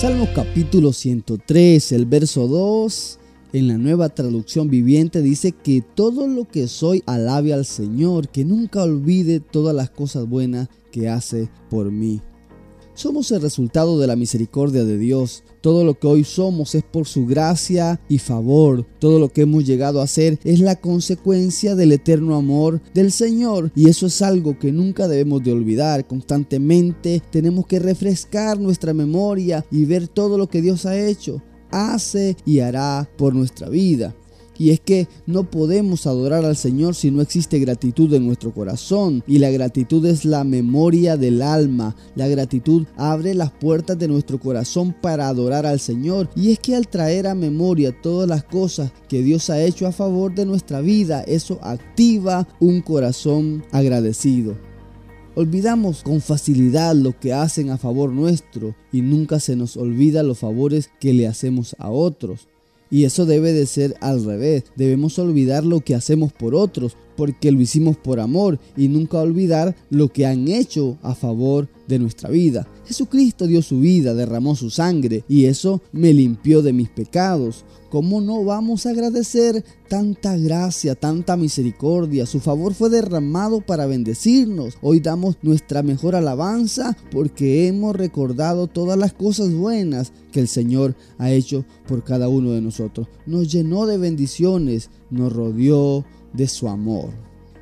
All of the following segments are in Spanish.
Salmo capítulo 103, el verso 2, en la nueva traducción viviente dice que todo lo que soy alabe al Señor, que nunca olvide todas las cosas buenas que hace por mí. Somos el resultado de la misericordia de Dios. Todo lo que hoy somos es por su gracia y favor. Todo lo que hemos llegado a ser es la consecuencia del eterno amor del Señor. Y eso es algo que nunca debemos de olvidar. Constantemente tenemos que refrescar nuestra memoria y ver todo lo que Dios ha hecho, hace y hará por nuestra vida. Y es que no podemos adorar al Señor si no existe gratitud en nuestro corazón. Y la gratitud es la memoria del alma. La gratitud abre las puertas de nuestro corazón para adorar al Señor. Y es que al traer a memoria todas las cosas que Dios ha hecho a favor de nuestra vida, eso activa un corazón agradecido. Olvidamos con facilidad lo que hacen a favor nuestro y nunca se nos olvida los favores que le hacemos a otros. Y eso debe de ser al revés. Debemos olvidar lo que hacemos por otros, porque lo hicimos por amor, y nunca olvidar lo que han hecho a favor de nuestra vida. Jesucristo dio su vida, derramó su sangre, y eso me limpió de mis pecados. ¿Cómo no vamos a agradecer tanta gracia, tanta misericordia? Su favor fue derramado para bendecirnos. Hoy damos nuestra mejor alabanza porque hemos recordado todas las cosas buenas que el Señor ha hecho por cada uno de nosotros. Nos llenó de bendiciones, nos rodeó de su amor.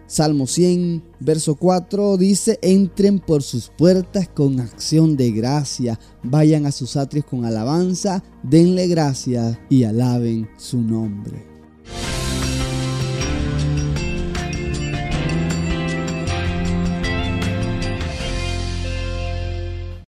Salmo 100, verso 4 dice, entren por sus puertas con acción de gracia, vayan a sus atrios con alabanza, denle gracias y alaben su nombre.